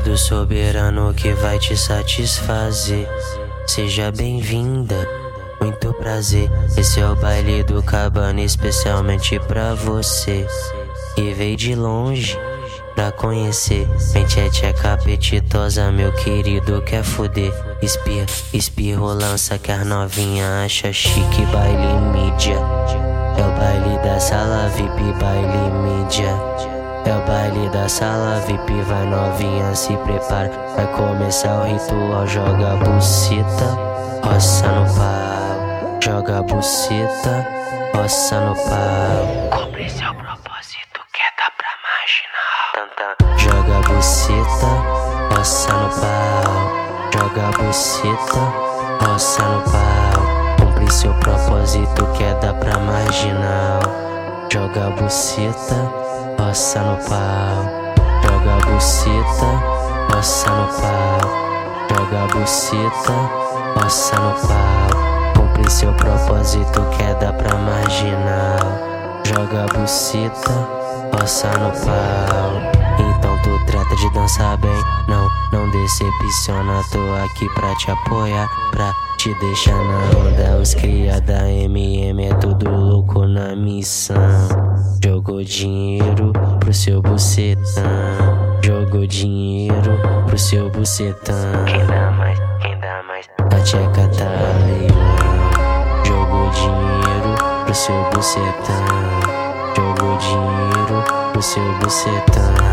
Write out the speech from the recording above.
do soberano que vai te satisfazer. Seja bem-vinda, muito prazer. Esse é o baile do cabana, especialmente pra você. E veio de longe pra conhecer. Mente é tcheca apetitosa, meu querido quer foder. Espia, espirro, lança que as novinha acha chique. Baile mídia, é o baile da sala VIP, baile mídia. É o baile da sala VIP, vai novinha, se prepara. Vai começar o ritual, joga a buceta, roça no pau. Joga a buceta, roça no pau. Cumpre seu propósito, quer dar pra marginal. Joga a buceta, roça no pau. Joga a buceta, roça no pau. Cumpre seu propósito, quer dar pra marginal. Joga a buceta roça no pau, joga a buceta, roça no pau, joga a buceta, roça no pau. Cumpre seu propósito, queda pra marginal, joga a buceta, roça no pau. Então tu trata de dançar bem, não, não decepciona. Tô aqui pra te apoiar, pra te deixar na onda. Os cria da MM é tudo louco na missão. Jogou dinheiro pro seu bucetão. Jogou dinheiro pro seu bucetão. Quem dá mais? Quem dá mais? A tcheca tá aí, Jogou dinheiro pro seu bucetão. Jogou dinheiro pro seu bucetão.